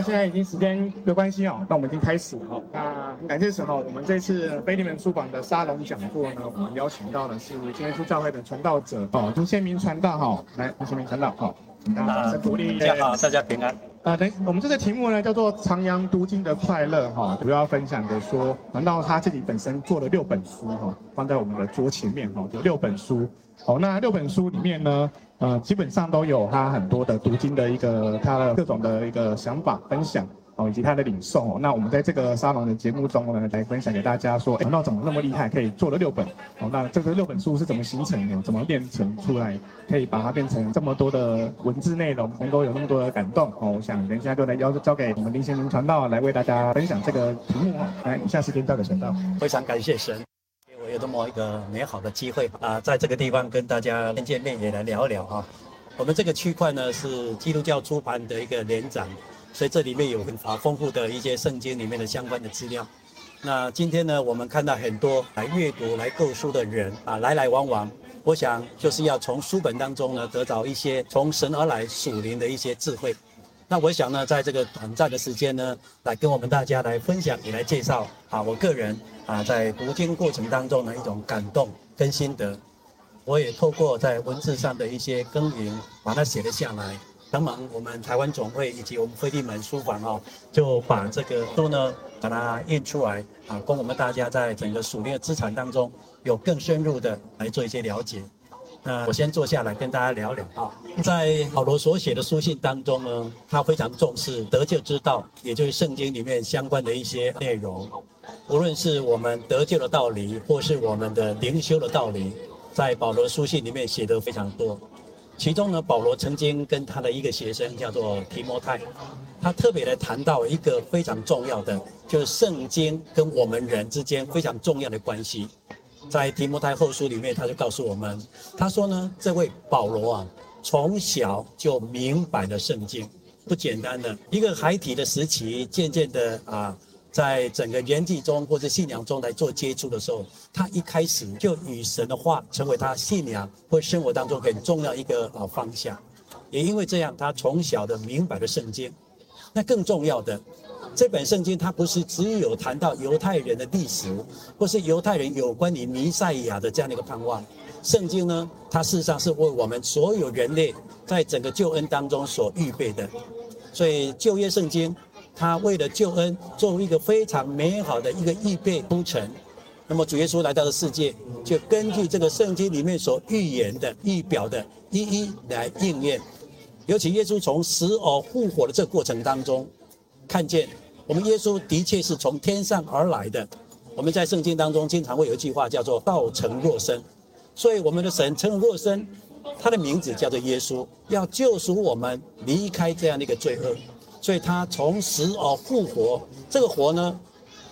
那现在已经时间的关系哦，那我们已经开始了。那感谢神哦，我们这次贝利门书房的沙龙讲座呢，我们邀请到的是今天出教会的传道者哦，朱先明传道哈，来林宪明传道哈大家掌声鼓励。大家好，大家平安。啊，等我们这个题目呢叫做“徜徉读经的快乐”哈，主要分享的说，难道他自己本身做了六本书哈，放在我们的桌前面哈，有六本书。好，那六本书里面呢，呃，基本上都有他很多的读经的一个他的各种的一个想法分享。哦，以及他的领受哦，那我们在这个沙龙的节目中呢，来分享给大家说，哎，那怎么那么厉害，可以做了六本？哦，那这个六本书是怎么形成的？怎么变成出来，可以把它变成这么多的文字内容，能够有那么多的感动？哦，我想等一下就来交交给我们林先生传道来为大家分享这个题目哦。来，以下时间交给传道。非常感谢神，给我有这么一个美好的机会啊，在这个地方跟大家见见面，也来聊一聊哈。我们这个区块呢，是基督教出版的一个联展。所以这里面有很啊丰富的一些圣经里面的相关的资料。那今天呢，我们看到很多来阅读、来购书的人啊，来来往往。我想就是要从书本当中呢，得到一些从神而来属灵的一些智慧。那我想呢，在这个短暂的时间呢，来跟我们大家来分享，也来介绍啊，我个人啊在读经过程当中的一种感动跟心得。我也透过在文字上的一些耕耘，把它写了下来。帮忙我们台湾总会以及我们腓利门书房哦，就把这个书呢，把它印出来啊，供我们大家在整个属灵的资产当中有更深入的来做一些了解。那我先坐下来跟大家聊聊啊，在保罗所写的书信当中呢，他非常重视得救之道，也就是圣经里面相关的一些内容，无论是我们得救的道理，或是我们的灵修的道理，在保罗书信里面写的非常多。其中呢，保罗曾经跟他的一个学生叫做提摩太，他特别的谈到一个非常重要的，就是圣经跟我们人之间非常重要的关系。在提摩太后书里面，他就告诉我们，他说呢，这位保罗啊，从小就明白了圣经，不简单的一个孩提的时期，渐渐的啊。在整个年纪中或者信仰中来做接触的时候，他一开始就与神的话成为他信仰或生活当中很重要一个啊方向。也因为这样，他从小的明白了圣经。那更重要的，这本圣经它不是只有谈到犹太人的历史，或是犹太人有关于弥赛亚的这样的一个盼望。圣经呢，它事实上是为我们所有人类在整个救恩当中所预备的。所以旧约圣经。他为了救恩，作为一个非常美好的一个预备工程。那么主耶稣来到了世界，就根据这个圣经里面所预言的、预表的，一一来应验。尤其耶稣从死而复活的这个过程当中，看见我们耶稣的确是从天上而来的。我们在圣经当中经常会有一句话叫做“道成若身”，所以我们的神成了肉身，他的名字叫做耶稣，要救赎我们离开这样的一个罪恶。所以他从死而复活，这个活呢，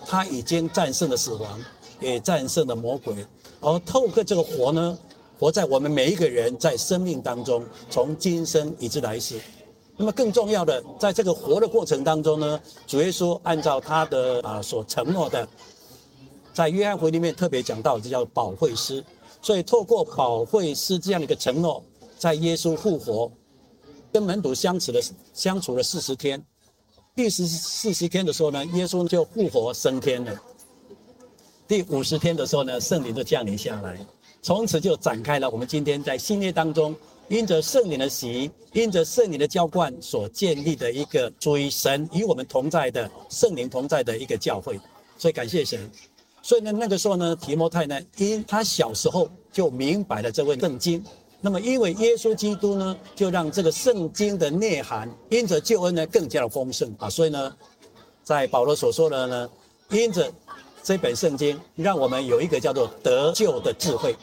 他已经战胜了死亡，也战胜了魔鬼。而透过这个活呢，活在我们每一个人在生命当中，从今生以至来世。那么更重要的，在这个活的过程当中呢，主耶稣按照他的啊所承诺的，在约翰福音里面特别讲到，这叫保惠师。所以透过保惠师这样的一个承诺，在耶稣复活。跟门徒相处了相处了四十天，第四四十天的时候呢，耶稣就复活升天了。第五十天的时候呢，圣灵就降临下来，从此就展开了我们今天在新约当中，因着圣灵的洗，因着圣灵的浇灌所建立的一个属于神与我们同在的圣灵同在的一个教会。所以感谢神。所以呢，那个时候呢，提摩太呢，因他小时候就明白了这位圣经。那么，因为耶稣基督呢，就让这个圣经的内涵因着救恩呢更加的丰盛啊，所以呢，在保罗所说的呢，因着这本圣经，让我们有一个叫做得救的智慧。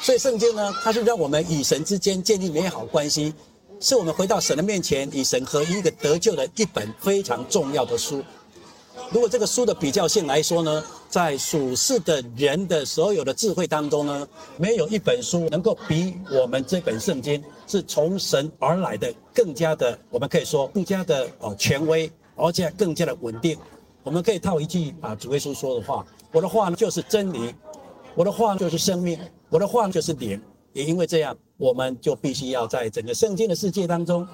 所以圣经呢，它是让我们与神之间建立美好关系，是我们回到神的面前与神合一个得救的一本非常重要的书。如果这个书的比较性来说呢，在属世的人的所有的智慧当中呢，没有一本书能够比我们这本圣经是从神而来的更加的，我们可以说更加的哦权威，而且更加的稳定。我们可以套一句啊主耶稣说的话：“我的话呢就是真理，我的话就是生命，我的话就是灵。”也因为这样，我们就必须要在整个圣经的世界当中，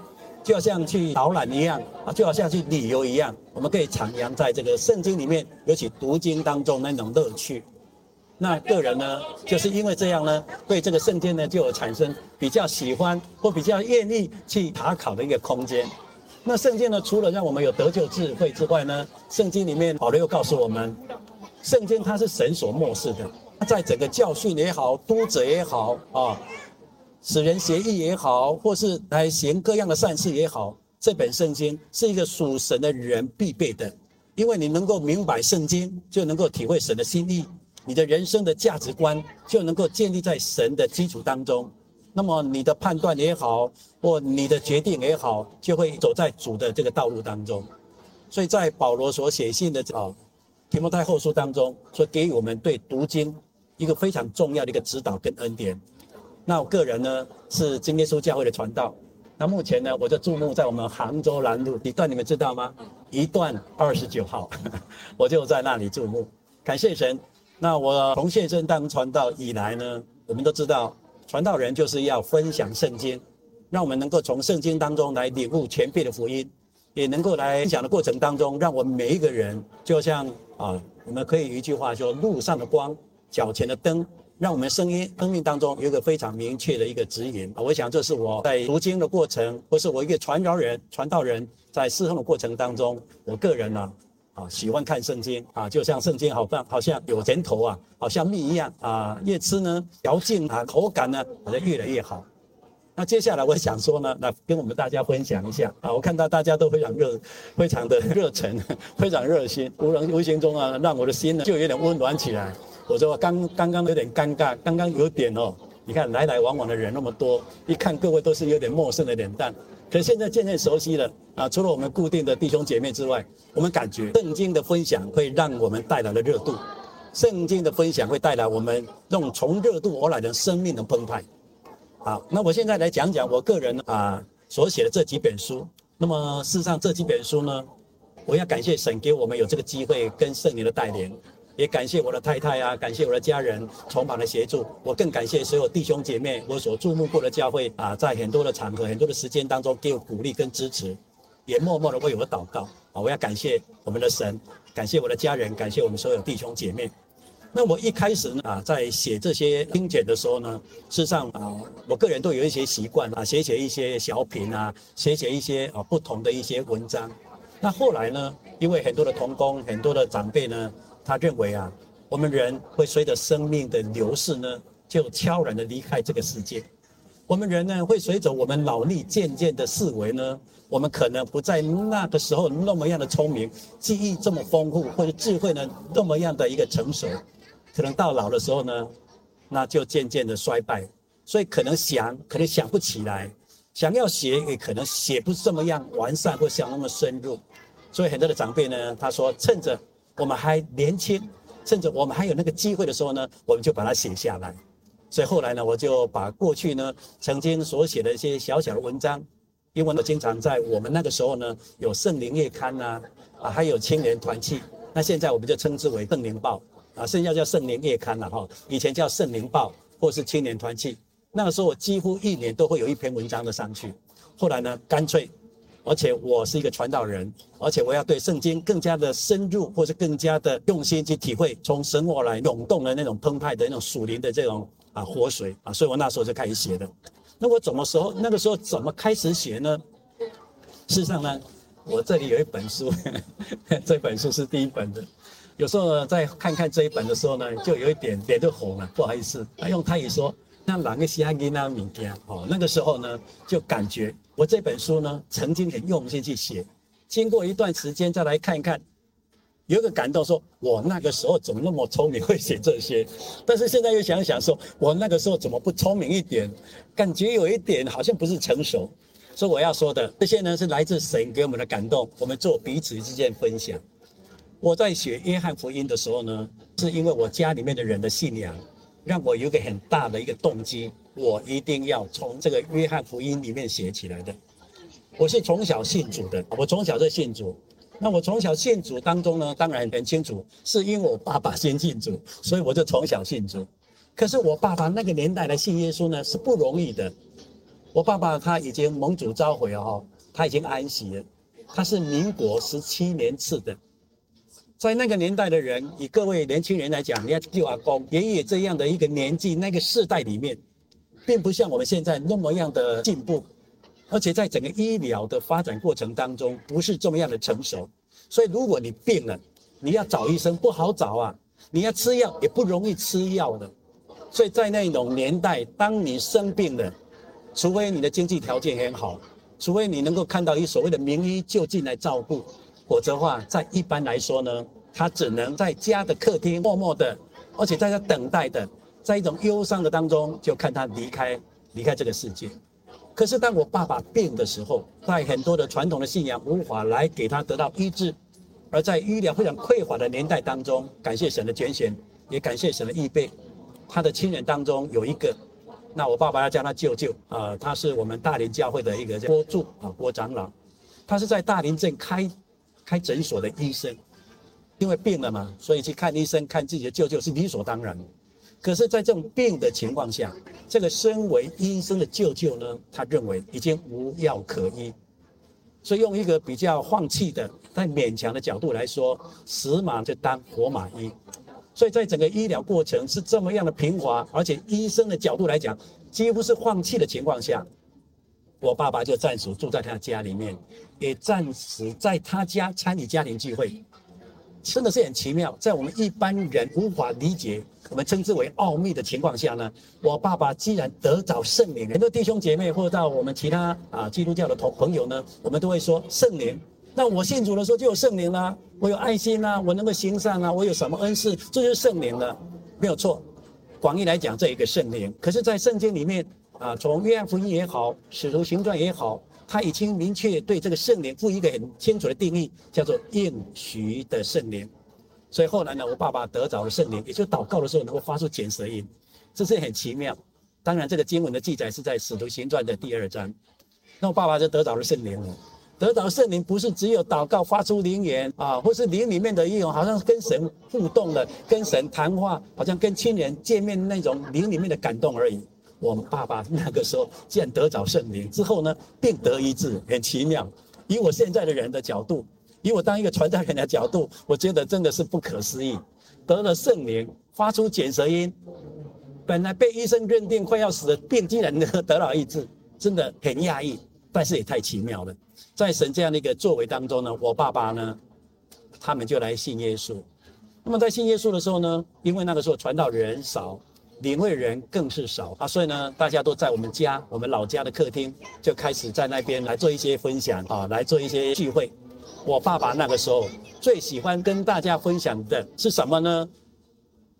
就好像去导览一样啊，就好像去旅游一样，我们可以徜徉在这个圣经里面，尤其读经当中那种乐趣。那个人呢，就是因为这样呢，对这个圣经呢，就有产生比较喜欢或比较愿意去查考的一个空间。那圣经呢，除了让我们有得救智慧之外呢，圣经里面保罗又告诉我们，圣经它是神所默示的。在整个教训也好，督责也好啊，使人学义也好，或是来行各样的善事也好，这本圣经是一个属神的人必备的，因为你能够明白圣经，就能够体会神的心意，你的人生的价值观就能够建立在神的基础当中，那么你的判断也好，或你的决定也好，就会走在主的这个道路当中。所以在保罗所写信的啊提摩太后书当中，所给予我们对读经。一个非常重要的一个指导跟恩典。那我个人呢是真耶稣教会的传道。那目前呢我就注目在我们杭州南路一段，你们知道吗？一段二十九号，我就在那里注目。感谢神。那我从现身当传道以来呢，我们都知道传道人就是要分享圣经，让我们能够从圣经当中来领悟全辈的福音，也能够来分享的过程当中，让我们每一个人就像啊，我们可以一句话说：路上的光。脚前的灯，让我们声音生命当中有一个非常明确的一个指引！我想这是我在读经的过程，或是我一个传道人、传道人在侍奉的过程当中，我个人呢，啊，喜欢看圣经啊，就像圣经好像好像有甜头啊，好像蜜一样啊，越吃呢嚼劲啊，口感呢好像越来越好。那接下来我想说呢，那跟我们大家分享一下啊，我看到大家都非常热，非常的热忱，非常热心，无人无形中啊，让我的心呢就有点温暖起来。我说刚刚刚有点尴尬，刚刚有点哦，你看来来往往的人那么多，一看各位都是有点陌生的脸蛋，可是现在渐渐熟悉了啊。除了我们固定的弟兄姐妹之外，我们感觉圣经的分享会让我们带来了热度，圣经的分享会带来我们那种从热度而来的生命的澎湃。好，那我现在来讲讲我个人啊所写的这几本书。那么事实上这几本书呢，我要感谢神给我们有这个机会跟圣灵的带领。也感谢我的太太啊，感谢我的家人从旁的协助，我更感谢所有弟兄姐妹，我所注目过的教会啊，在很多的场合、很多的时间当中给我鼓励跟支持，也默默的为我祷告啊。我要感谢我们的神，感谢我的家人，感谢我们所有弟兄姐妹。那我一开始呢啊，在写这些经简的时候呢，事实上啊，我个人都有一些习惯啊，写写一些小品啊，写写一些啊不同的一些文章。那后来呢，因为很多的同工、很多的长辈呢。他认为啊，我们人会随着生命的流逝呢，就悄然的离开这个世界。我们人呢，会随着我们脑力渐渐的式微呢，我们可能不在那个时候那么样的聪明，记忆这么丰富，或者智慧呢那么样的一个成熟，可能到老的时候呢，那就渐渐的衰败。所以可能想，可能想不起来，想要写也可能写不这么样完善或想那么深入。所以很多的长辈呢，他说趁着。我们还年轻，甚至我们还有那个机会的时候呢，我们就把它写下来。所以后来呢，我就把过去呢曾经所写的一些小小的文章，因为我经常在我们那个时候呢有圣灵月刊呐，啊还有青年团契，那现在我们就称之为圣灵报啊，现在叫圣灵月刊了哈，以前叫圣灵报或是青年团契。那个时候我几乎一年都会有一篇文章的上去，后来呢干脆。而且我是一个传道人，而且我要对圣经更加的深入，或是更加的用心去体会，从神我来涌动的那种澎湃的那种属灵的这种啊活水啊，所以我那时候就开始写的。那我怎么时候那个时候怎么开始写呢？事实上呢，我这里有一本书，这本书是第一本的。有时候在看看这一本的时候呢，就有一点脸就红了，不好意思。用泰语说。那哪个西汉给那明天哦，那个时候呢，就感觉我这本书呢，曾经很用心去写，经过一段时间再来看一看，有个感动，说我那个时候怎么那么聪明，会写这些？但是现在又想想，说我那个时候怎么不聪明一点？感觉有一点好像不是成熟。所以我要说的这些呢，是来自神给我们的感动，我们做彼此之间分享。我在写约翰福音的时候呢，是因为我家里面的人的信仰。让我有个很大的一个动机，我一定要从这个约翰福音里面写起来的。我是从小信主的，我从小就信主。那我从小信主当中呢，当然很清楚，是因为我爸爸先信主，所以我就从小信主。可是我爸爸那个年代来信耶稣呢，是不容易的。我爸爸他已经蒙主召回了哈。他已经安息了。他是民国十七年赐的，在那个年代的人，以各位年轻人来讲，你要救阿公爷爷这样的一个年纪，那个世代里面，并不像我们现在那么样的进步，而且在整个医疗的发展过程当中，不是这么样的成熟。所以，如果你病了，你要找医生不好找啊，你要吃药也不容易吃药的。所以在那种年代，当你生病了，除非你的经济条件很好。除非你能够看到一所谓的名医就近来照顾，否则的话，在一般来说呢，他只能在家的客厅默默的，而且在他等待的，在一种忧伤的当中，就看他离开离开这个世界。可是当我爸爸病的时候，在很多的传统的信仰无法来给他得到医治，而在医疗非常匮乏的年代当中，感谢神的拣选，也感谢神的预备，他的亲人当中有一个。那我爸爸要叫他舅舅啊，他是我们大林教会的一个郭柱啊，郭长老，他是在大林镇开开诊所的医生，因为病了嘛，所以去看医生看自己的舅舅是理所当然。可是，在这种病的情况下，这个身为医生的舅舅呢，他认为已经无药可医，所以用一个比较放弃的但勉强的角度来说，死马就当活马医。所以在整个医疗过程是这么样的平滑，而且医生的角度来讲，几乎是放弃的情况下，我爸爸就暂时住在他家里面，也暂时在他家参与家庭聚会，真的是很奇妙。在我们一般人无法理解，我们称之为奥秘的情况下呢，我爸爸既然得着圣灵，很多弟兄姐妹或者到我们其他啊基督教的同朋友呢，我们都会说圣灵。那我信主的时候就有圣灵啦，我有爱心啦，我能够行善啊，我有什么恩赐，这就是圣灵了，没有错。广义来讲，这一个圣灵。可是，在圣经里面啊，从约翰福音也好，使徒行传也好，他已经明确对这个圣灵赋予一个很清楚的定义，叫做应许的圣灵。所以后来呢，我爸爸得着了圣灵，也就祷告的时候能够发出卷舌音，这是很奇妙。当然，这个经文的记载是在使徒行传的第二章。那我爸爸就得着了圣灵了。得到圣灵不是只有祷告发出灵言啊，或是灵里面的一种好像跟神互动的，跟神谈话，好像跟亲人见面那种灵里面的感动而已。我们爸爸那个时候既然得着圣灵之后呢，病得医治，很奇妙。以我现在的人的角度，以我当一个传道人的角度，我觉得真的是不可思议。得了圣灵，发出卷舌音，本来被医生认定快要死的病，竟然能得到医治，真的很讶异，但是也太奇妙了。在神这样的一个作为当中呢，我爸爸呢，他们就来信耶稣。那么在信耶稣的时候呢，因为那个时候传道人少，领会人更是少啊，所以呢，大家都在我们家，我们老家的客厅，就开始在那边来做一些分享啊，来做一些聚会。我爸爸那个时候最喜欢跟大家分享的是什么呢？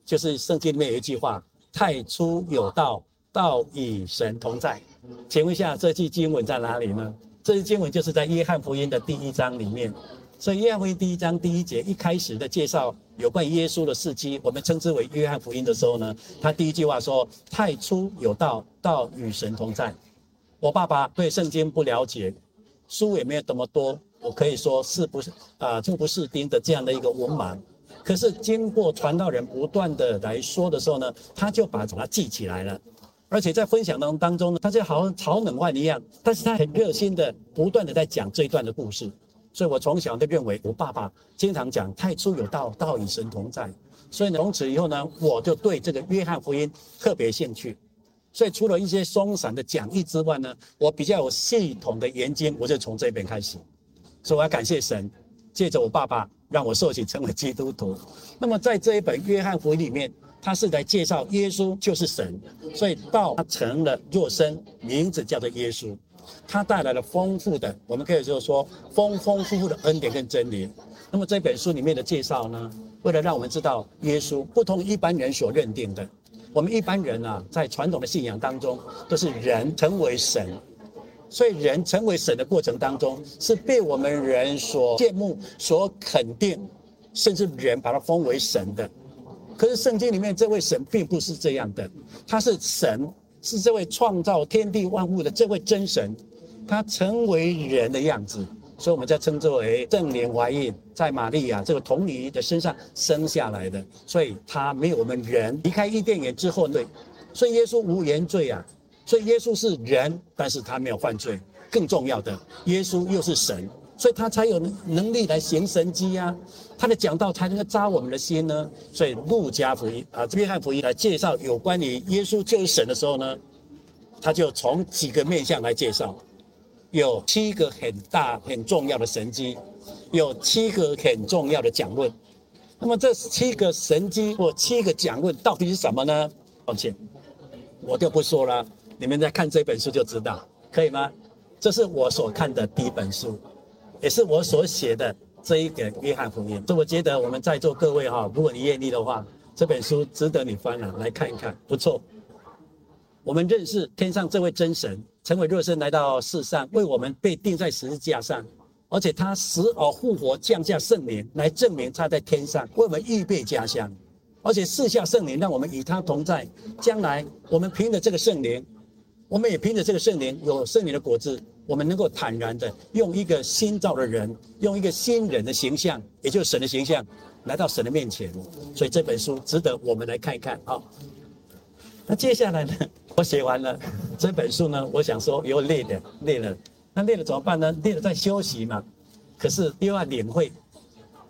就是圣经里面有一句话：“太初有道，道与神同在。”请问一下，这句经文在哪里呢？这句经文就是在约翰福音的第一章里面，所以约翰福音第一章第一节一开始的介绍有关耶稣的事迹，我们称之为约翰福音的时候呢，他第一句话说：“太初有道，道与神同在。”我爸爸对圣经不了解，书也没有这么多，我可以说是不是啊，就不是丁的这样的一个文盲。可是经过传道人不断的来说的时候呢，他就把它记起来了。而且在分享当当中呢，他就好像炒冷饭一样，但是他很热心的，不断的在讲这一段的故事。所以我从小就认为，我爸爸经常讲“太初有道，道与神同在”。所以从此以后呢，我就对这个约翰福音特别兴趣。所以除了一些松散的讲义之外呢，我比较有系统的研经，我就从这边开始。所以我要感谢神，借着我爸爸让我受洗成为基督徒。那么在这一本约翰福音里面。他是来介绍耶稣就是神，所以道成了肉身，名字叫做耶稣，他带来了丰富的，我们可以就是说丰丰富富的恩典跟真理。那么这本书里面的介绍呢，为了让我们知道耶稣不同一般人所认定的，我们一般人啊，在传统的信仰当中都是人成为神，所以人成为神的过程当中是被我们人所羡慕、所肯定，甚至人把他封为神的。可是圣经里面这位神并不是这样的，他是神，是这位创造天地万物的这位真神，他成为人的样子，所以我们在称之为正莲怀孕在玛利亚这个童女的身上生下来的，所以他没有我们人离开伊甸园之后对，所以耶稣无原罪啊，所以耶稣是人，但是他没有犯罪，更重要的，耶稣又是神，所以他才有能力来行神迹呀。他的讲道才能够扎我们的心呢。所以路加福音啊，约翰福音来介绍有关于耶稣就是神的时候呢，他就从几个面向来介绍，有七个很大很重要的神迹，有七个很重要的讲论。那么这七个神迹或七个讲论到底是什么呢？抱歉，我就不说了，你们在看这本书就知道，可以吗？这是我所看的第一本书，也是我所写的这一个约翰福音。所以我觉得我们在座各位哈，如果你愿意的话，这本书值得你翻了来看一看，不错。我们认识天上这位真神，成为肉身来到世上，为我们被钉在十字架上。而且他死而复活，降下圣灵来证明他在天上为我们预备家乡，而且赐下圣灵让我们与他同在。将来我们凭着这个圣灵，我们也凭着这个圣灵有圣灵的果子，我们能够坦然的用一个新造的人，用一个新人的形象，也就是神的形象，来到神的面前。所以这本书值得我们来看一看啊。那接下来呢，我写完了这本书呢，我想说又累了，累了。那累了怎么办呢？累了在休息嘛。可是又要领会，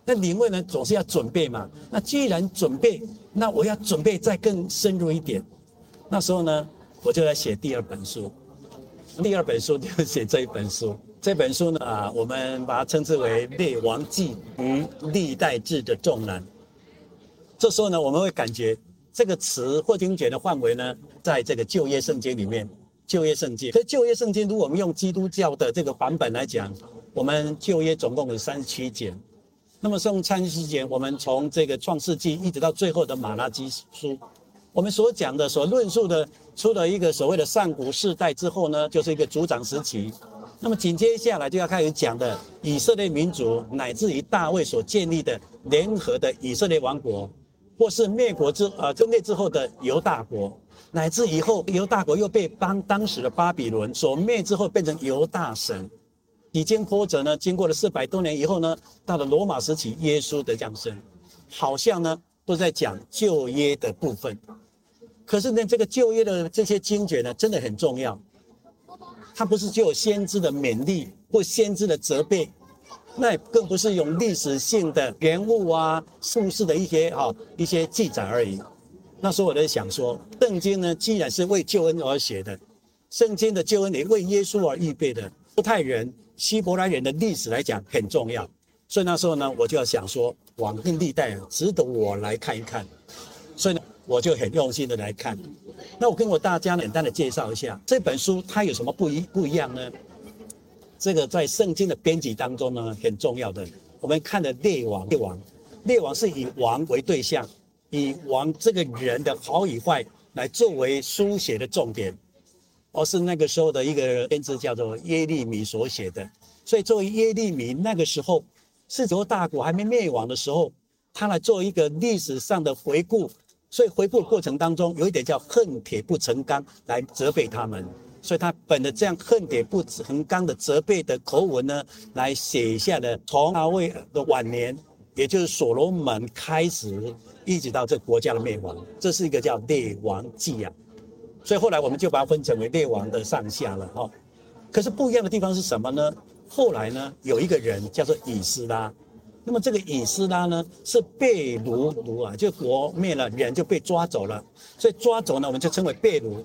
那领会呢，总是要准备嘛。那既然准备，那我要准备再更深入一点。那时候呢，我就来写第二本书。第二本书就写这一本书。这本书呢，我们把它称之为《列王纪与历代志的重难》。这时候呢，我们会感觉这个词或听觉的范围呢，在这个旧约圣经里面。旧约圣经，可旧约圣经，如果我们用基督教的这个版本来讲，我们旧约总共有三十七卷。那么从三十七卷，我们从这个创世纪一直到最后的马拉基书，我们所讲的、所论述的，出了一个所谓的上古世代之后呢，就是一个族长时期。那么紧接下来就要开始讲的以色列民族，乃至于大卫所建立的联合的以色列王国，或是灭国之呃分裂之后的犹大国。乃至以后犹大国又被当当时的巴比伦所灭之后，变成犹大省。几经波折呢，经过了四百多年以后呢，到了罗马时期，耶稣的降生，好像呢都在讲旧约的部分。可是呢，这个旧约的这些经卷呢，真的很重要。它不是只有先知的勉励或先知的责备，那更不是用历史性的人物啊、故事的一些啊一些记载而已。那时候我在想说，圣经呢，既然是为救恩而写的，圣经的救恩也为耶稣而预备的。犹太人、希伯来人的历史来讲很重要，所以那时候呢，我就要想说，往经历代值得我来看一看。所以呢，我就很用心的来看。那我跟我大家简单的介绍一下这本书，它有什么不一不一样呢？这个在圣经的编辑当中呢，很重要的。我们看的列王，列王，列王是以王为对象。以王这个人的好与坏来作为书写的重点，而是那个时候的一个先知叫做耶利米所写的。所以作为耶利米那个时候，是犹大国还没灭亡的时候，他来做一个历史上的回顾。所以回顾过程当中，有一点叫恨铁不成钢来责备他们。所以他本着这样恨铁不成钢的责备的口吻呢，来写下了从大卫的晚年，也就是所罗门开始。一直到这国家的灭亡，这是一个叫列王纪啊，所以后来我们就把它分成为列王的上下了哈。可是不一样的地方是什么呢？后来呢，有一个人叫做以斯拉，那么这个以斯拉呢是被掳掳啊，就国灭了，人就被抓走了，所以抓走呢，我们就称为被掳。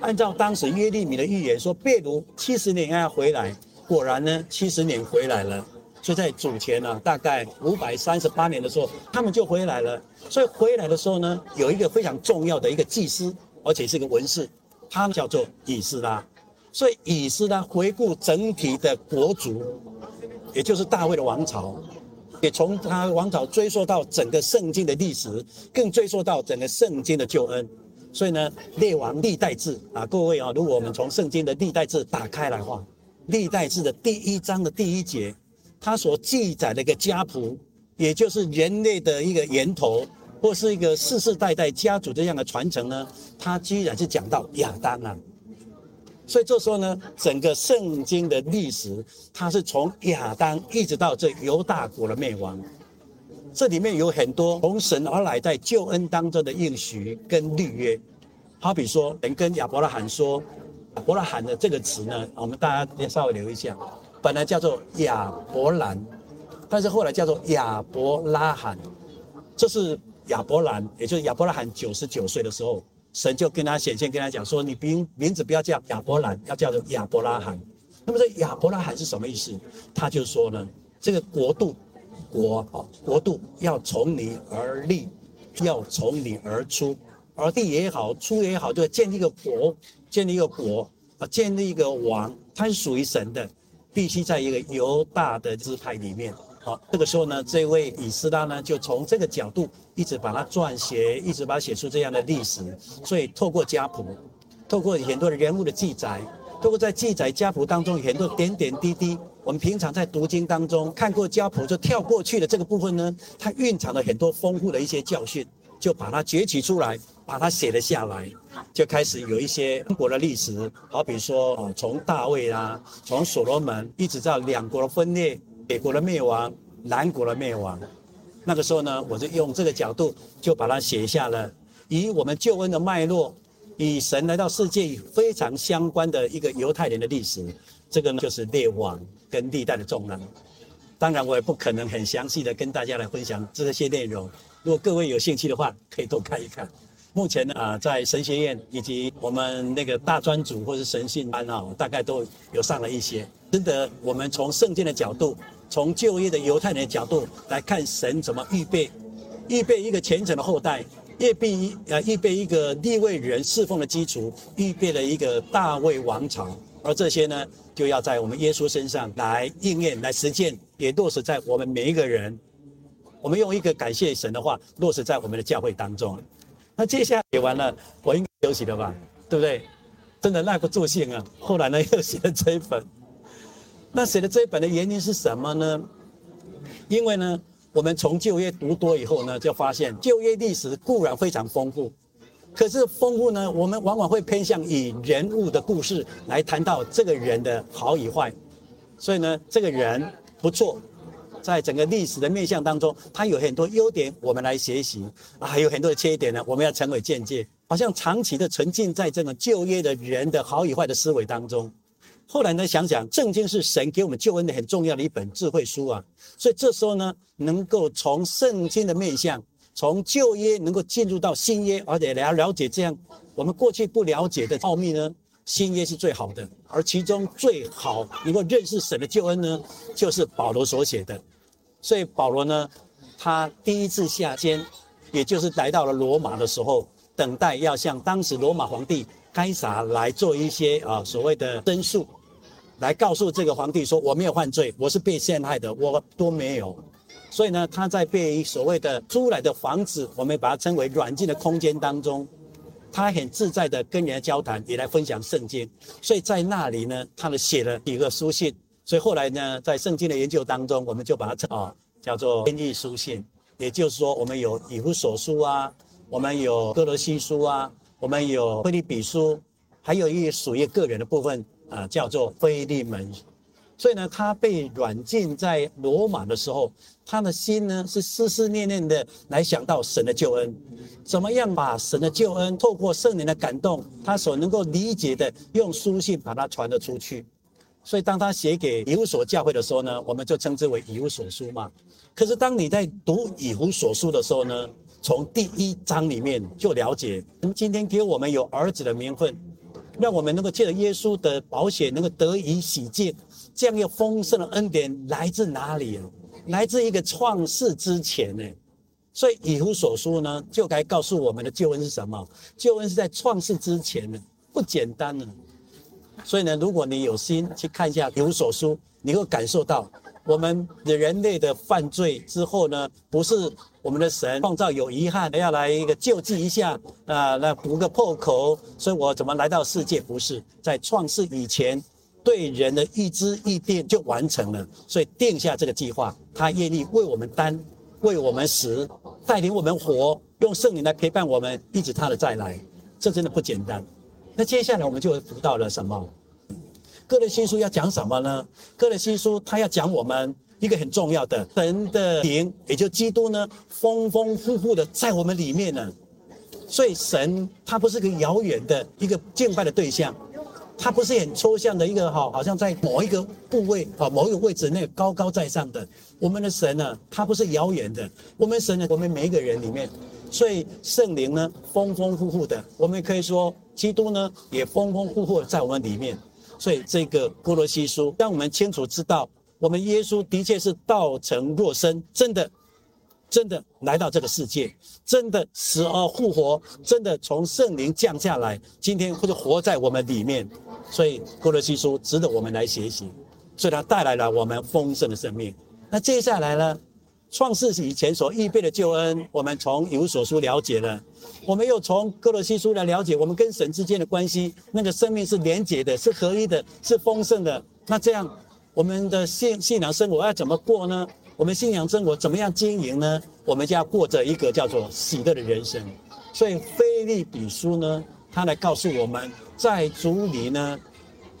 按照当时耶利米的预言说，被掳七十年要回来，果然呢，七十年回来了。所以在主前呢，大概五百三十八年的时候，他们就回来了。所以回来的时候呢，有一个非常重要的一个祭司，而且是个文士，他叫做以斯拉。所以以斯呢回顾整体的国族，也就是大卫的王朝，也从他王朝追溯到整个圣经的历史，更追溯到整个圣经的救恩。所以呢，列王历代志啊，各位啊，如果我们从圣经的历代志打开来话，历代志的第一章的第一节。它所记载的一个家谱，也就是人类的一个源头，或是一个世世代代家族这样的传承呢，它居然是讲到亚当啊。所以这时候呢，整个圣经的历史，它是从亚当一直到这犹大国的灭亡，这里面有很多从神而来在救恩当中的应许跟立约。好比说，人跟亚伯拉罕说，伯拉罕的这个词呢，我们大家也稍微留意一下，本来叫做亚伯兰，但是后来叫做亚伯拉罕。这是亚伯兰，也就是亚伯拉罕九十九岁的时候，神就跟他显现，跟他讲说：“你名名字不要叫亚伯兰，要叫做亚伯拉罕。”那么这亚伯拉罕是什么意思？他就说呢，这个国度，国啊，国度要从你而立，要从你而出，而地也好，出也好，就建立一个国，建立一个国啊，建立一个王，它是属于神的，必须在一个犹大的支派里面。好，这个时候呢，这位以斯拉呢，就从这个角度一直把它撰写，一直把它写出这样的历史。所以透过家谱，透过很多的人物的记载，透过在记载家谱当中很多点点滴滴，我们平常在读经当中看过家谱就跳过去的这个部分呢，它蕴藏了很多丰富的一些教训，就把它擷取出来，把它写了下来，就开始有一些中国的历史，好比说哦，从大卫啊，从所罗门，一直到两国的分裂。北国的灭亡，南国的灭亡，那个时候呢，我就用这个角度就把它写下了，以我们救恩的脉络，以神来到世界非常相关的一个犹太人的历史，这个呢就是列王跟历代的众人。当然，我也不可能很详细的跟大家来分享这些内容。如果各位有兴趣的话，可以多看一看。目前呢，啊，在神学院以及我们那个大专组或是神信班啊，大概都有上了一些。真的，我们从圣经的角度。从旧约的犹太人角度来看，神怎么预备，预备一个虔诚的后代，预备呃预备一个立位人侍奉的基础，预备了一个大卫王朝，而这些呢，就要在我们耶稣身上来应验、来实践，也落实在我们每一个人。我们用一个感谢神的话，落实在我们的教会当中。那接下来写完了，我应该休息了吧？对不对？真的耐不住性啊！后来呢，又写了这一本。那写的这一本的原因是什么呢？因为呢，我们从旧约读多以后呢，就发现旧约历史固然非常丰富，可是丰富呢，我们往往会偏向以人物的故事来谈到这个人的好与坏。所以呢，这个人不错，在整个历史的面向当中，他有很多优点，我们来学习啊，还有很多的缺点呢，我们要成为鉴戒，好像长期的沉浸在这个旧约的人的好与坏的思维当中。后来呢，想想圣经是神给我们救恩的很重要的一本智慧书啊，所以这时候呢，能够从圣经的面向，从旧约能够进入到新约，而且来了解这样我们过去不了解的奥秘呢，新约是最好的。而其中最好能够认识神的救恩呢，就是保罗所写的。所以保罗呢，他第一次下监，也就是来到了罗马的时候，等待要向当时罗马皇帝该撒来做一些啊所谓的申诉。来告诉这个皇帝说，我没有犯罪，我是被陷害的，我都没有。所以呢，他在被所谓的租来的房子，我们把它称为软禁的空间当中，他很自在的跟人家交谈，也来分享圣经。所以在那里呢，他们写了几个书信。所以后来呢，在圣经的研究当中，我们就把它称啊叫做编译书信。也就是说，我们有以弗所书啊，我们有歌罗西书啊，我们有腓立比书，还有一属于个人的部分。啊，叫做菲利门，所以呢，他被软禁在罗马的时候，他的心呢是思思念念的来想到神的救恩，怎么样把神的救恩透过圣灵的感动，他所能够理解的，用书信把它传了出去。所以当他写给以弗所教会的时候呢，我们就称之为以弗所书嘛。可是当你在读以弗所书的时候呢，从第一章里面就了解，今天给我们有儿子的名分。让我们能够借着耶稣的保险，能够得以洗净。这样一个丰盛的恩典来自哪里？来自一个创世之前呢？所以以弗所书呢，就该告诉我们的救恩是什么？救恩是在创世之前呢，不简单呢。所以呢，如果你有心去看一下以弗所书，你会感受到。我们的人类的犯罪之后呢，不是我们的神创造有遗憾，要来一个救济一下啊，来补个破口。所以我怎么来到世界？不是在创世以前，对人的预知预定就完成了。所以定下这个计划，他愿意为我们担，为我们死，带领我们活，用圣灵来陪伴我们，一直他的再来。这真的不简单。那接下来我们就读到了什么？歌罗西书要讲什么呢？歌罗西书他要讲我们一个很重要的神的灵，也就基督呢，丰丰富富的在我们里面呢。所以神他不是个遥远的一个敬拜的对象，它不是很抽象的一个哈，好像在某一个部位啊，某一个位置那个高高在上的。我们的神呢，它不是遥远的。我们神呢，我们每一个人里面，所以圣灵呢，丰丰富富的。我们可以说，基督呢，也丰丰富富在我们里面。所以这个波罗西书让我们清楚知道，我们耶稣的确是道成若身，真的。真的来到这个世界，真的死而复活，真的从圣灵降下来，今天或者活在我们里面，所以歌罗西书值得我们来学习，所以它带来了我们丰盛的生命。那接下来呢，创世以前所预备的救恩，我们从以弗所书了解了，我们又从歌罗西书来了解我们跟神之间的关系，那个生命是连结的，是合一的，是丰盛的。那这样我们的信信仰生活要怎么过呢？我们信仰生活怎么样经营呢？我们就要过着一个叫做喜乐的人生。所以腓立比书呢，他来告诉我们，在主里呢，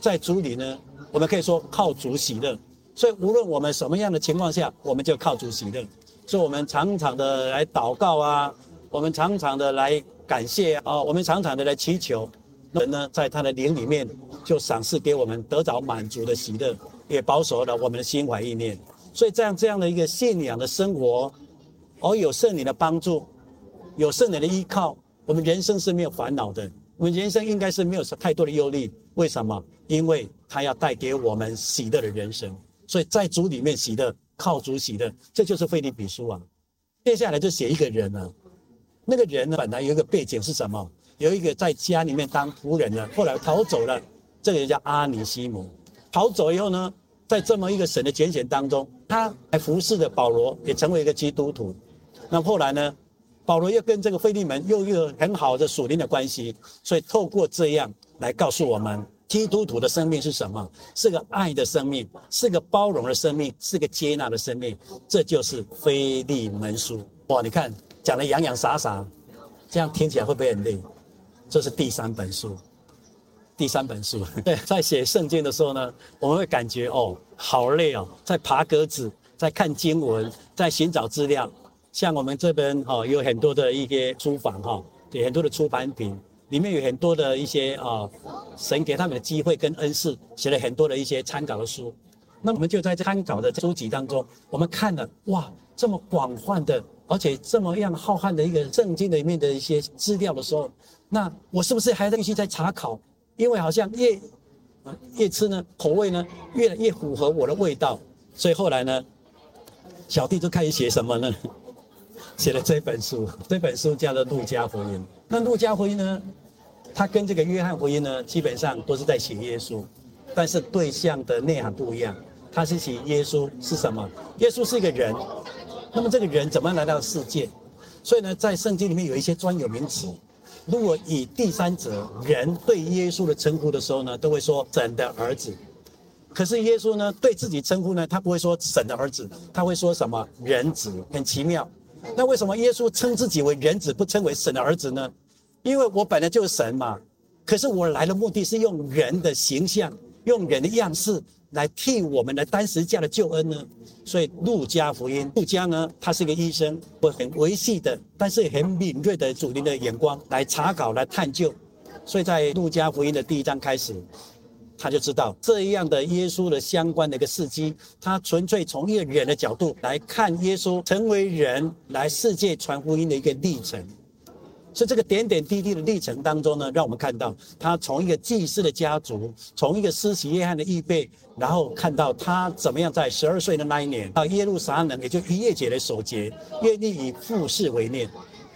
在主里呢，我们可以说靠主喜乐。所以无论我们什么样的情况下，我们就靠主喜乐。所以我们常常的来祷告啊，我们常常的来感谢啊，我们常常的来祈求。人呢，在他的灵里面就赏赐给我们得着满足的喜乐，也保守了我们的心怀意念。所以这样这样的一个信仰的生活，而有圣灵的帮助，有圣灵的依靠，我们人生是没有烦恼的。我们人生应该是没有太多的忧虑。为什么？因为他要带给我们喜乐的人生。所以在主里面喜乐，靠主喜乐，这就是腓利比书啊。接下来就写一个人了，那个人呢，本来有一个背景是什么？有一个在家里面当仆人的，后来逃走了，这个人叫阿尼西姆。逃走以后呢，在这么一个神的拣选当中。他还服侍的保罗也成为一个基督徒，那后来呢，保罗又跟这个腓利门又有很好的属灵的关系，所以透过这样来告诉我们，基督徒的生命是什么？是个爱的生命，是个包容的生命，是个接纳的生命。这就是腓利门书。哇，你看讲的洋洋洒洒，这样听起来会不会很累？这是第三本书。第三本书，对，在写圣经的时候呢，我们会感觉哦，好累哦，在爬格子，在看经文，在寻找资料。像我们这边哈，有很多的一些书房哈，有很多的出版品，里面有很多的一些啊，神给他们的机会跟恩赐，写了很多的一些参考的书。那我们就在参考的书籍当中，我们看了哇，这么广泛的，而且这么样浩瀚的一个圣经里面的一些资料的时候，那我是不是还要继续在查考？因为好像越越吃呢，口味呢越来越符合我的味道，所以后来呢，小弟就开始写什么呢？写了这本书，这本书叫做《路加福音》。那《路加福音》呢，它跟这个《约翰福音》呢，基本上都是在写耶稣，但是对象的内涵不一样。它是写耶稣是什么？耶稣是一个人，那么这个人怎么样来到世界？所以呢，在圣经里面有一些专有名词。如果以第三者人对耶稣的称呼的时候呢，都会说神的儿子。可是耶稣呢，对自己称呼呢，他不会说神的儿子，他会说什么人子，很奇妙。那为什么耶稣称自己为人子，不称为神的儿子呢？因为我本来就是神嘛。可是我来的目的是用人的形象，用人的样式。来替我们来担十架的救恩呢，所以路加福音，路加呢，他是一个医生，会很维系的，但是很敏锐的主灵的眼光来查考来探究，所以在路加福音的第一章开始，他就知道这样的耶稣的相关的一个事迹，他纯粹从一个人的角度来看耶稣成为人来世界传福音的一个历程。所以这个点点滴滴的历程当中呢，让我们看到他从一个祭司的家族，从一个施洗约翰的预备，然后看到他怎么样在十二岁的那一年到耶路撒冷，也就逾越节的守节，愿意以父事为念。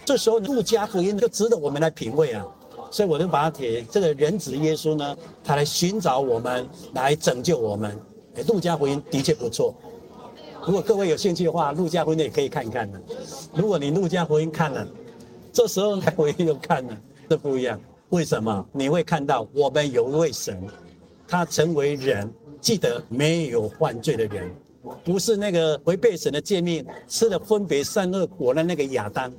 这时候路加福音就值得我们来品味啊。所以我就把它写这个人子耶稣呢，他来寻找我们，来拯救我们。哎，路加福音的确不错。如果各位有兴趣的话，路加福音也可以看一看的。如果你路加福音看了。这时候来回又看了，这不一样。为什么？你会看到我们有一位神，他成为人，记得没有犯罪的人，不是那个违背神的诫命，吃了分别善恶果的那个亚当。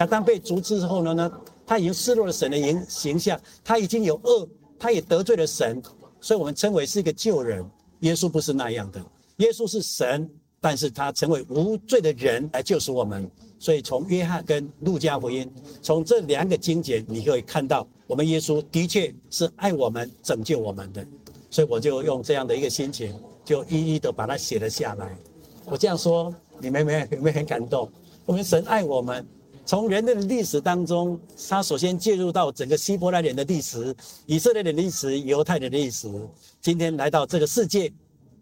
亚当被逐之后呢，呢，他已经失落了神的形形象，他已经有恶，他也得罪了神，所以我们称为是一个旧人。耶稣不是那样的，耶稣是神但是他成为无罪的人来救赎我们。所以从约翰跟路加福音，从这两个经节，你可以看到，我们耶稣的确是爱我们、拯救我们的。所以我就用这样的一个心情，就一一的把它写了下来。我这样说，你们有没有有没有很感动？我们神爱我们，从人类的历史当中，他首先介入到整个希伯来人的历史、以色列的历史、犹太人的历史，今天来到这个世界。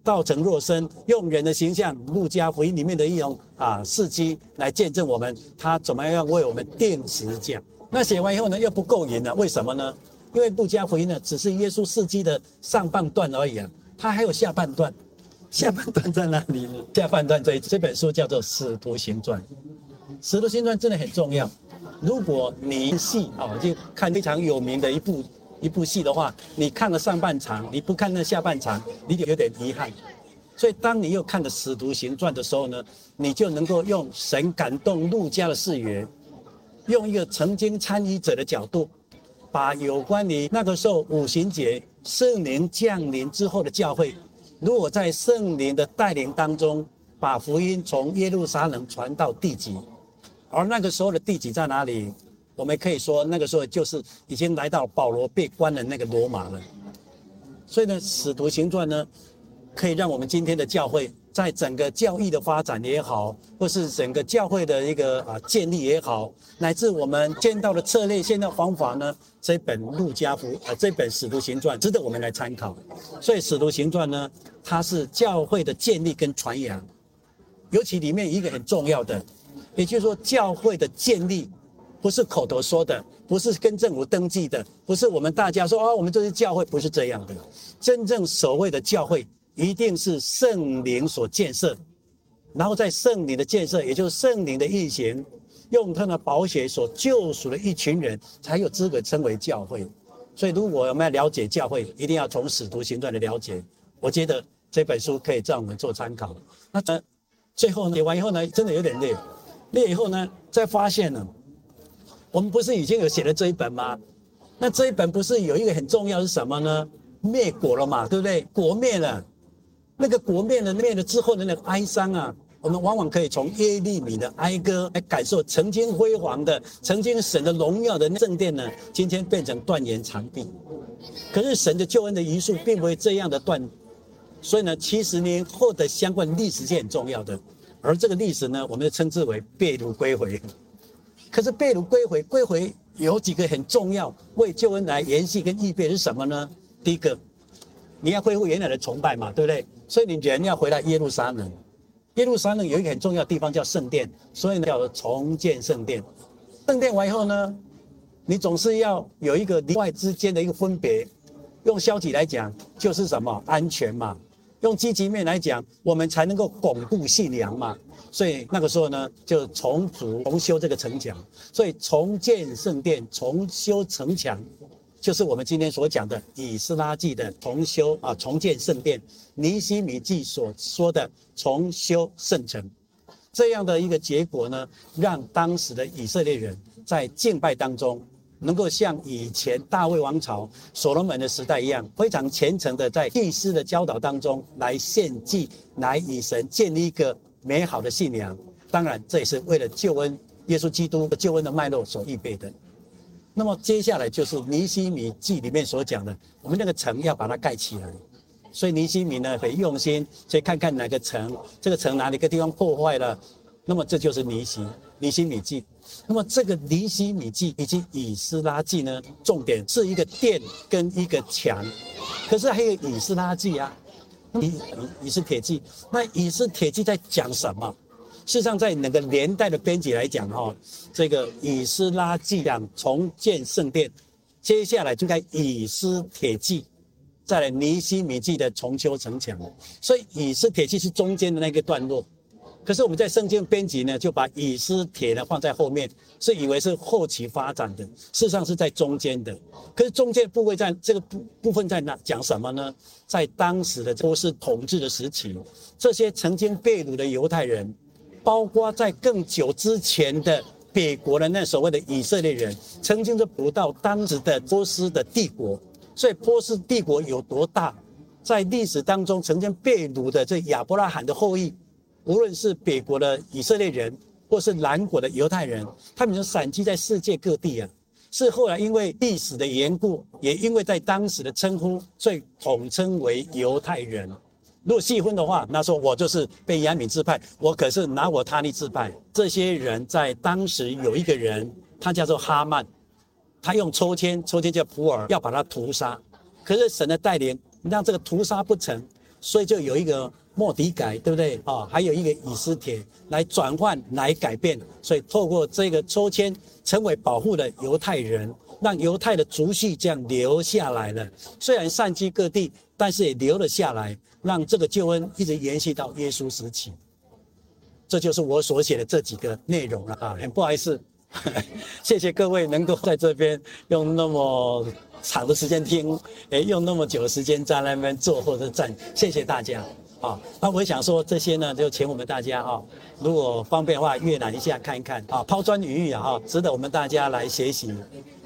道成肉身，用人的形象，路加福音里面的一种啊事迹来见证我们，他怎么样为我们定十字架。那写完以后呢，又不够瘾了，为什么呢？因为路加福音呢，只是耶稣事迹的上半段而已啊，他还有下半段。下半段在哪里呢？下半段这这本书叫做《使徒行传》，《使徒行传》真的很重要。如果你细啊，就看非常有名的一部。一部戏的话，你看了上半场，你不看那下半场，你就有点遗憾。所以，当你又看了《使徒行传》的时候呢，你就能够用神感动陆家的视野，用一个曾经参与者的角度，把有关于那个时候五旬节圣灵降临之后的教会，如果在圣灵的带领当中，把福音从耶路撒冷传到地极，而那个时候的地极在哪里？我们可以说，那个时候就是已经来到保罗被关的那个罗马了。所以呢，《使徒行传》呢，可以让我们今天的教会在整个教义的发展也好，或是整个教会的一个啊建立也好，乃至我们见到的策略、见到方法呢，这本路加福啊，这本《使徒行传》值得我们来参考。所以，《使徒行传》呢，它是教会的建立跟传扬，尤其里面一个很重要的，也就是说，教会的建立。不是口头说的，不是跟政府登记的，不是我们大家说啊，我们这是教会，不是这样的。真正所谓的教会，一定是圣灵所建设，然后在圣灵的建设，也就是圣灵的运行，用他的宝血所救赎的一群人，才有资格称为教会。所以，如果我们要了解教会，一定要从使徒行传的了解。我觉得这本书可以让我们做参考。那最后呢，写完以后呢，真的有点累，累以后呢，再发现呢。我们不是已经有写了这一本吗？那这一本不是有一个很重要是什么呢？灭国了嘛，对不对？国灭了，那个国灭了，灭了之后的那个哀伤啊，我们往往可以从耶利米的哀歌来感受曾经辉煌的、曾经神的荣耀的圣殿呢，今天变成断垣残壁。可是神的救恩的余数并不会这样的断，所以呢，七十年后的相关历史是很重要的，而这个历史呢，我们就称之为被掳归回。可是被掳归回，归回有几个很重要，为救恩来延续跟预备是什么呢？第一个，你要恢复原来的崇拜嘛，对不对？所以你人要回来耶路撒冷。耶路撒冷有一个很重要的地方叫圣殿，所以呢要重建圣殿。圣殿完以后呢，你总是要有一个里外之间的一个分别。用消极来讲，就是什么？安全嘛。用积极面来讲，我们才能够巩固信仰嘛。所以那个时候呢，就重组、重修这个城墙。所以重建圣殿、重修城墙，就是我们今天所讲的以斯拉记的重修啊，重建圣殿；尼希米记所说的重修圣城。这样的一个结果呢，让当时的以色列人在敬拜当中，能够像以前大卫王朝、所罗门的时代一样，非常虔诚的在祭司的教导当中来献祭，来与神建立一个。美好的信仰，当然这也是为了救恩，耶稣基督的救恩的脉络所预备的。那么接下来就是尼西米记里面所讲的，我们那个城要把它盖起来。所以尼西米呢很用心，所以看看哪个城，这个城哪里个地方破坏了，那么这就是尼西尼西米记。那么这个尼西米记以及以斯拉记呢，重点是一个殿跟一个墙，可是还有以斯拉记啊。以以以斯帖记，那以斯帖记在讲什么？事实上，在哪个年代的编辑来讲，哈，这个以斯拉记讲重建圣殿，接下来就该以斯铁记，再来尼西米记的重修城墙，所以以斯铁记是中间的那个段落。可是我们在圣经编辑呢，就把以斯帖呢放在后面，是以为是后期发展的，事实上是在中间的。可是中间部位在这个部部分在哪讲什么呢？在当时的波斯统治的时期，这些曾经被掳的犹太人，包括在更久之前的北国的那所谓的以色列人，曾经都不到当时的波斯的帝国。所以波斯帝国有多大，在历史当中曾经被掳的这亚伯拉罕的后裔。无论是北国的以色列人，或是南国的犹太人，他们就散居在世界各地啊。是后来因为历史的缘故，也因为在当时的称呼，所以统称为犹太人。如果细分的话，那说我就是被雅悯支派，我可是拿我他利支派。这些人在当时有一个人，他叫做哈曼，他用抽签，抽签叫普珥，要把他屠杀。可是神的带领让这个屠杀不成，所以就有一个莫底改，对不对啊？还有一个以斯帖来转换、来改变。所以透过这个抽签。成为保护的犹太人，让犹太的族系这样留下来了。虽然散居各地，但是也留了下来，让这个救恩一直延续到耶稣时期。这就是我所写的这几个内容了啊！很不好意思，谢谢各位能够在这边用那么长的时间听，诶，用那么久的时间在那边坐或者站，谢谢大家。啊，那我想说这些呢，就请我们大家哈，如果方便的话，阅览一下看一看啊，抛砖引玉啊，哈，值得我们大家来学习，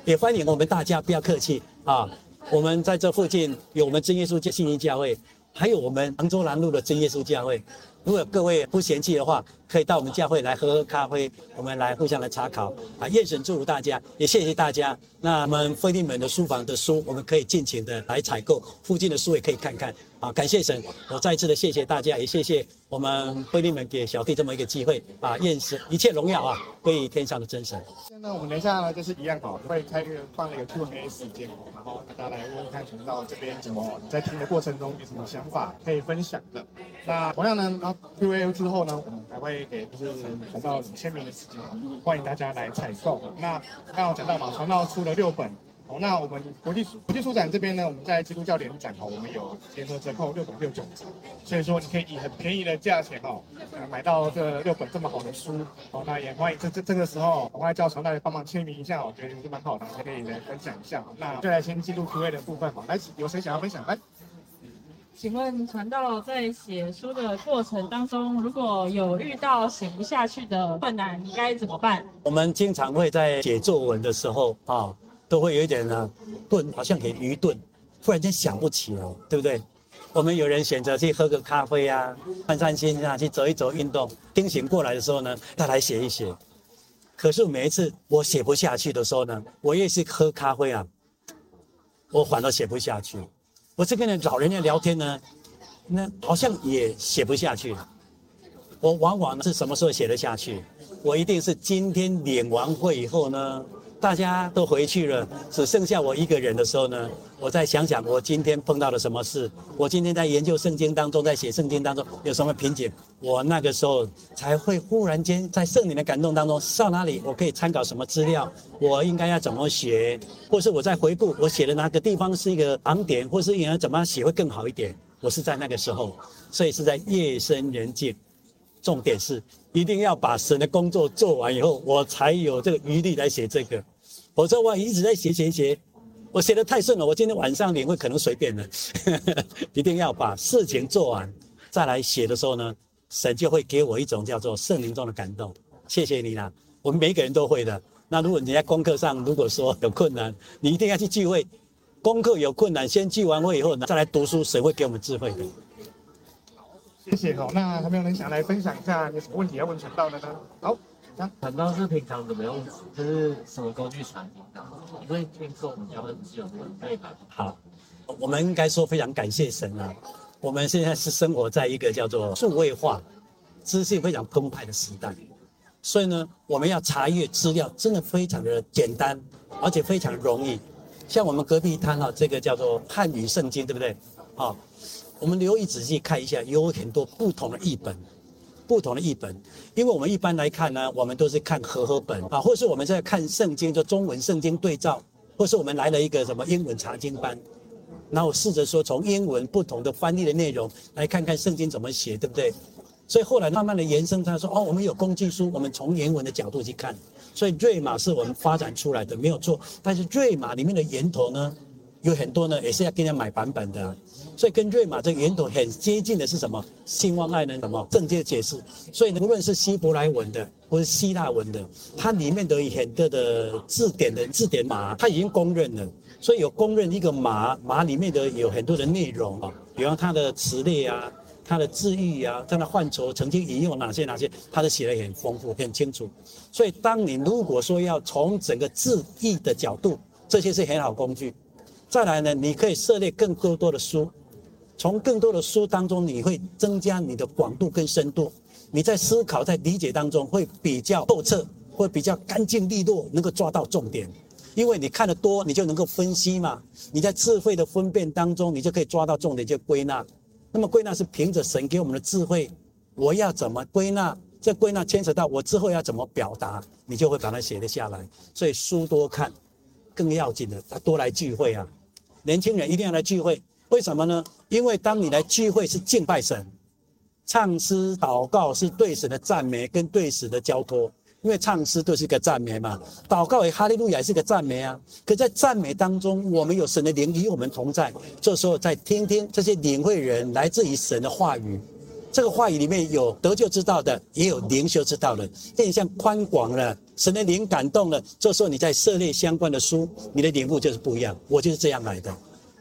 也欢迎我们大家不要客气啊，我们在这附近有我们真耶稣教信义教会，还有我们杭州南路的真耶稣教会。如果各位不嫌弃的话，可以到我们教会来喝喝咖啡，我们来互相来查考啊。愿神祝福大家，也谢谢大家。那我们腓利门的书房的书，我们可以尽情的来采购，附近的书也可以看看啊。感谢神，我再一次的谢谢大家，也谢谢我们菲利门给小弟这么一个机会啊。愿神一切荣耀啊归于天上的真神。现在我们等一下呢，就是一样好，会开个放了一个 Q&A 时间，然后大家来问问看，从到这边怎么在听的过程中有什么想法可以分享的。那同样呢，然后 Q&A 之后呢，我们还会给就是传道签名的时间，欢迎大家来采购。那刚刚讲到嘛，传道出了六本，哦，那我们国际国际书展这边呢，我们在基督教联展哦，我们有联合折扣六本六九折，所以说你可以以很便宜的价钱哦，买到这六本这么好的书，哦，那也欢迎这这这个时候，我还叫传道来帮忙签名一下，我觉得是蛮好的，可以来分享一下。那就来先进入 Q&A 的部分，好，来，有谁想要分享？来。请问传道在写书的过程当中，如果有遇到写不下去的困难，你该怎么办？我们经常会在写作文的时候啊，都会有一点呢顿，好像很愚钝，忽然间想不起了，对不对？我们有人选择去喝个咖啡啊，散散心啊，去走一走运动，清醒过来的时候呢，再来写一写。可是每一次我写不下去的时候呢，我也是喝咖啡啊，我反而写不下去。我这跟老人家聊天呢，那好像也写不下去。我往往是什么时候写得下去？我一定是今天领完会以后呢，大家都回去了，只剩下我一个人的时候呢，我再想想我今天碰到了什么事，我今天在研究圣经当中，在写圣经当中有什么瓶颈，我那个时候才会忽然间在圣灵的感动当中，上哪里我可以参考什么资料，我应该要怎么写，或是我在回顾我写的哪个地方是一个盲点，或是应该怎么写会更好一点。我是在那个时候，所以是在夜深人静，重点是一定要把神的工作做完以后，我才有这个余力来写这个。否则我一直在写写写。我写得太顺了，我今天晚上领会可能随便了，一定要把事情做完，再来写的时候呢，神就会给我一种叫做圣灵中的感动。谢谢你啦，我们每个人都会的。那如果你在功课上如果说有困难，你一定要去聚会。功课有困难，先聚完会以后呢，再来读书，神会给我们智慧的？好，谢谢哦。那还没有人想来分享一下，有什么问题要问传道的呢？好。传道是平常怎么用？就是什么工具传递的？因为听说我们教会是有准备的。好，我们应该说非常感谢神啊！我们现在是生活在一个叫做数位化、资讯非常澎湃的时代，所以呢，我们要查阅资料真的非常的简单，而且非常容易。像我们隔壁摊啊，这个叫做汉语圣经，对不对？啊，我们留意仔细看一下，有很多不同的译本。不同的译本，因为我们一般来看呢，我们都是看和合本啊，或是我们在看圣经，就中文圣经对照，或是我们来了一个什么英文查经班，然后试着说从英文不同的翻译的内容来看看圣经怎么写，对不对？所以后来慢慢的延伸，他说哦，我们有工具书，我们从原文的角度去看，所以瑞玛是我们发展出来的，没有错。但是瑞玛里面的源头呢，有很多呢，也是要跟人家买版本的。所以跟瑞玛这个源头很接近的是什么？兴旺爱人什么正确解释？所以，无论是希伯来文的或是希腊文的，它里面都有很多的字典的字典码，它已经公认了。所以有公认一个码，码里面的有很多的内容啊，比方它的词列啊，它的字义啊，它的范畴曾经引用哪些哪些，它都写得很丰富很清楚。所以，当你如果说要从整个字义的角度，这些是很好工具。再来呢，你可以涉猎更多多的书，从更多的书当中，你会增加你的广度跟深度。你在思考、在理解当中会比较透彻，会比较干净利落，能够抓到重点。因为你看得多，你就能够分析嘛。你在智慧的分辨当中，你就可以抓到重点，就归纳。那么归纳是凭着神给我们的智慧，我要怎么归纳？这归纳牵扯到我之后要怎么表达，你就会把它写得下来。所以书多看，更要紧的，多来聚会啊！年轻人一定要来聚会，为什么呢？因为当你来聚会是敬拜神。唱诗祷告是对神的赞美跟对神的交托，因为唱诗都是个赞美嘛，祷告也哈利路亚也是个赞美啊。可在赞美当中，我们有神的灵与我们同在，这时候再听听这些领会人来自于神的话语，这个话语里面有得救之道的，也有灵修之道的，面向宽广了，神的灵感动了，这时候你在涉猎相关的书，你的领悟就是不一样。我就是这样来的，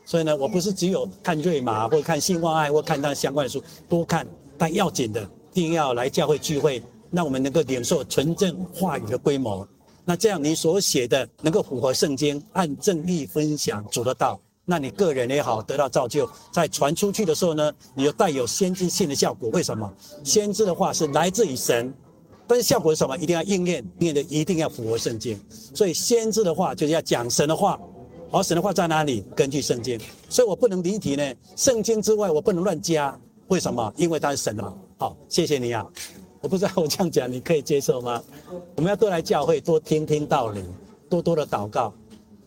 所以呢，我不是只有看瑞玛或看信望爱或看他相关的书，多看。但要紧的，一定要来教会聚会，让我们能够领受纯正话语的规模。那这样你所写的能够符合圣经，按正义分享主的道，那你个人也好得到造就，在传出去的时候呢，你就带有先知性的效果。为什么？先知的话是来自于神，但是效果是什么？一定要应验，应验的一定要符合圣经。所以先知的话就是要讲神的话，而神的话在哪里？根据圣经。所以我不能离题呢，圣经之外我不能乱加。为什么？因为它是神嘛。好，谢谢你啊。我不知道我这样讲你可以接受吗？我们要多来教会，多听听道理，多多的祷告。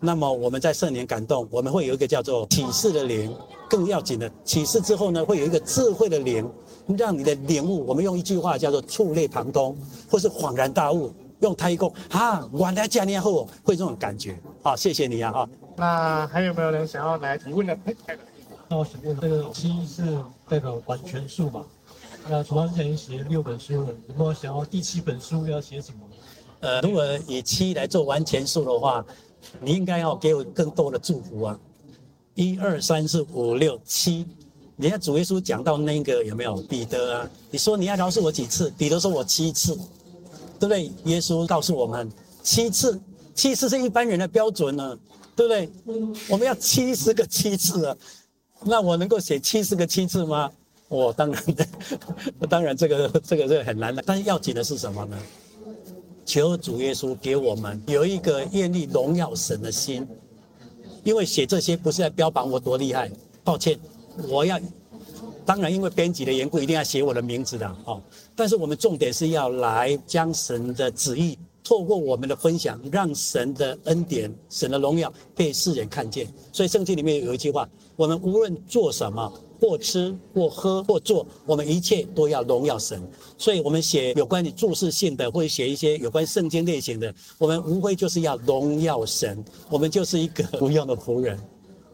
那么我们在圣灵感动，我们会有一个叫做启示的灵。更要紧的，启示之后呢，会有一个智慧的灵，让你的领悟。我们用一句话叫做触类旁通，或是恍然大悟。用台语啊，原来这样后会这种感觉。好，谢谢你啊。哈，那还有没有人想要来提问的？那我想问，这个七是代表完全数嘛？那主持人写六本书了，有没有想要第七本书要写什么？呃，如果以七来做完全数的话，你应该要给我更多的祝福啊！一二三四五六七，你看主耶稣讲到那个有没有彼得啊？你说你要饶恕我几次？彼得说我七次，对不对？耶稣告诉我们七次，七次是一般人的标准呢、对不对？我们要七十个七次啊！那我能够写七十个七次吗？我、当然，当然这个这个是很难的。但是要紧的是什么呢？求主耶稣给我们有一个愿意荣耀神的心。因为写这些不是在标榜我多厉害，抱歉，我要当然因为编辑的缘故一定要写我的名字的哦。但是我们重点是要来将神的旨意。透过我们的分享，让神的恩典、神的荣耀被世人看见。所以圣经里面有一句话：我们无论做什么，或吃、或喝、或做，我们一切都要荣耀神。所以，我们写有关于注释性的，或者写一些有关圣经类型的，我们无非就是要荣耀神。我们就是一个 无用的仆人。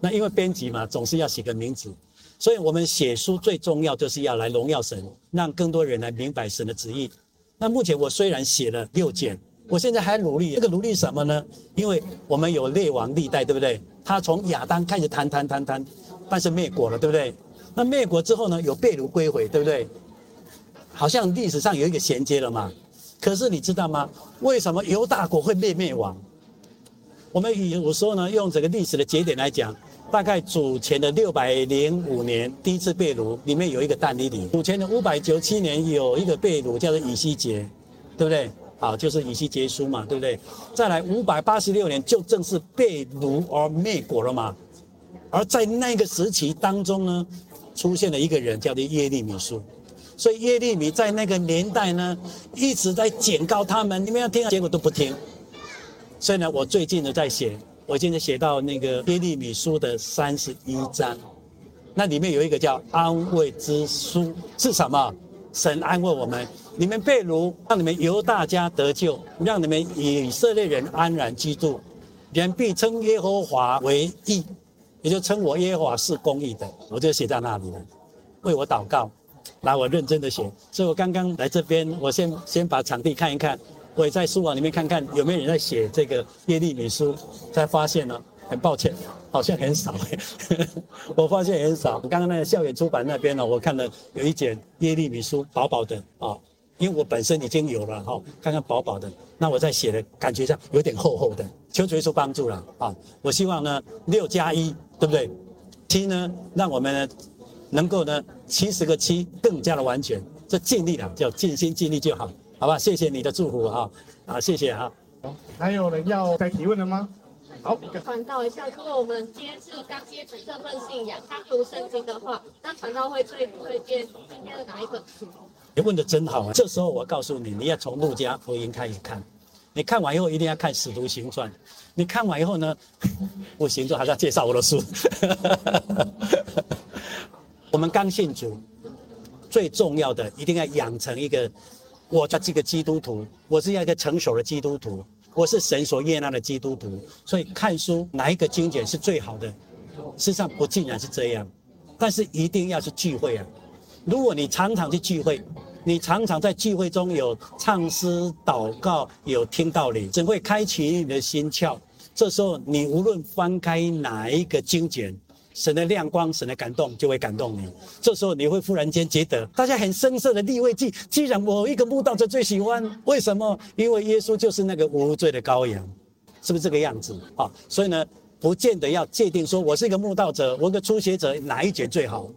那因为编辑嘛，总是要写个名字，所以我们写书最重要就是要来荣耀神，让更多人来明白神的旨意。那目前我虽然写了六卷。我现在还努力，这个努力什么呢？因为我们有列王历代，对不对？他从亚当开始谈谈谈谈，但是灭国了，对不对？那灭国之后呢？有被掳归回，对不对？好像历史上有一个衔接了嘛。可是你知道吗？为什么犹大国会被灭亡？我们有时候呢，用这个历史的节点来讲，大概主前的六百零五年第一次被掳，里面有一个但以理；主前的五百九七年有一个被掳，叫做以西结，对不对？好，就是以西结书嘛，对不对？再来五百八十六年，就正是被掳而灭国了嘛。而在那个时期当中呢，出现了一个人叫做耶利米书，所以耶利米在那个年代呢，一直在警告他们，你们要听，结果都不听。所以呢，我最近呢在写，我现在写到那个耶利米书的三十一章，那里面有一个叫安慰之书，是什么？神安慰我们。你们被掳，让你们犹大家得救，让你们以色列人安然居住，人必称耶和华为义，也就称我耶和华是公义的。我就写在那里了，为我祷告，来，我认真的写。所以我刚刚来这边，我先先把场地看一看，我也在书网里面看看有没有人在写这个耶利米书，才发现呢，很抱歉，好像很少哎，我发现很少。刚刚那个校园出版那边呢，我看了有一卷耶利米书，薄薄的啊，因为我本身已经有了哈，看看薄薄的，那我在写的感觉上有点厚厚的，求主耶稣帮助了啊！我希望呢六加一对不对？七呢，让我们呢能够呢七十个七更加的完全，这尽力了，叫尽心尽力就好，好吧？谢谢你的祝福哈，啊，谢谢哈。还有人要再提问的吗？好，传道一下，如果我们今天是刚接触这份信仰，刚读圣经的话，那传道会最推荐今天的哪一本书？你问的真好啊！这时候我告诉你，你要从路加福音开始看，你看完以后一定要看使徒行传，你看完以后呢，我行传还是要介绍我的书。我们刚信主，最重要的一定要养成一个，我叫这个基督徒，我是要一个成熟的基督徒。我是神所悦纳的基督徒，所以看书哪一个经典是最好的？事实上不尽然是这样，但是一定要是聚会啊！如果你常常去聚会，你常常在聚会中有唱诗、祷告、有听道理，只会开启你的心窍。这时候你无论翻开哪一个经卷。神的亮光，神的感动就会感动你。这时候你会忽然间觉得，大家很生涩的立位记，既然我一个慕道者最喜欢，为什么？因为耶稣就是那个无罪的羔羊，是不是这个样子啊？所以呢，不见得要界定说我是一个慕道者，我一个初学者哪一卷最好？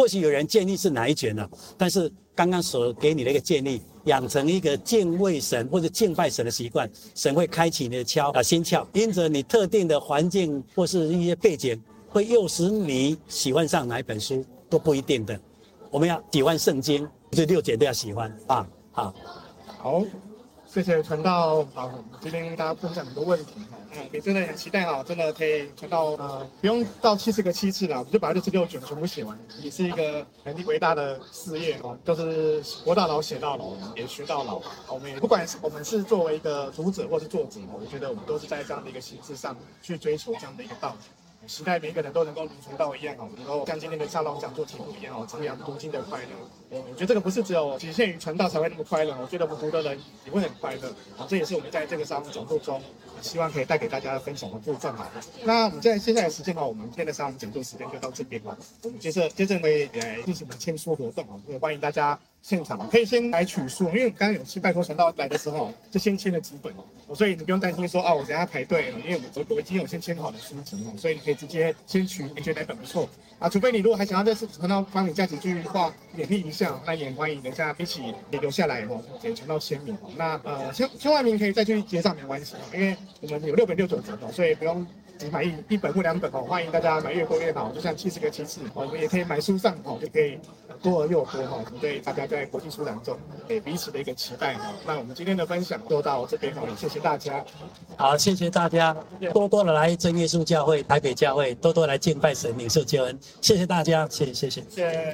或许有人建议是哪一卷呢？但是刚刚所给你的一个建议，养成一个敬畏神或者敬拜神的习惯，神会开启你的窍啊心窍，因着你特定的环境或是一些背景。会诱使你喜欢上哪一本书都不一定的，我们要喜欢圣经，这六卷都要喜欢啊！好，好，谢谢传道，好，今天跟大家分享很多问题哈，嗯，也真的很期待哈，真的可以传到呃，不用到七十个七次了，我们就把六十六卷全部写完，也是一个很伟大的事业哦，就是活到老写到老，也学到老。我们也不管是我们是作为一个读者或是作者，我觉得我们都是在这样的一个形式上去追求这样的一个道理。期待每一个人都能够如传道一样哦，能够像今天的沙龙讲座题目一样哦，这样读经的快乐。我觉得这个不是只有仅限于传道才会那么快乐，我觉得我们读的人也会很快乐。好，这也是我们在这个沙龙讲座中，希望可以带给大家分享的部分哈。那我们在接下来的时间哈，我们今天的沙龙讲座时间就到这边了。我们接着接着会来进行我们签书活动啊，也欢迎大家。现场可以先来取书，因为刚刚有去拜托传道来的时候，就先签了几本哦，所以你不用担心说哦，我等下排队，因为我我已经有先签好的书籍，所以你可以直接先取，你觉得哪本不错啊？除非你如果还想要再次传道帮你加几句话勉励一下，那也欢迎等下一起也留下来哦，给传道签名哦。那呃签签完名可以再去结账没关系，因为我们有六本六九折的，所以不用。只买一一本或两本哦，欢迎大家买越多越好，就像七十个七次，我们也可以买书上哦，就可以多而又多哈，对大家在国际书展中给彼此的一个期待哈。那我们今天的分享就到这边好了，谢谢大家。好，谢谢大家，多多的来真耶稣教会台北教会，多多来敬拜神领受救恩，谢谢大家，谢谢谢谢。谢谢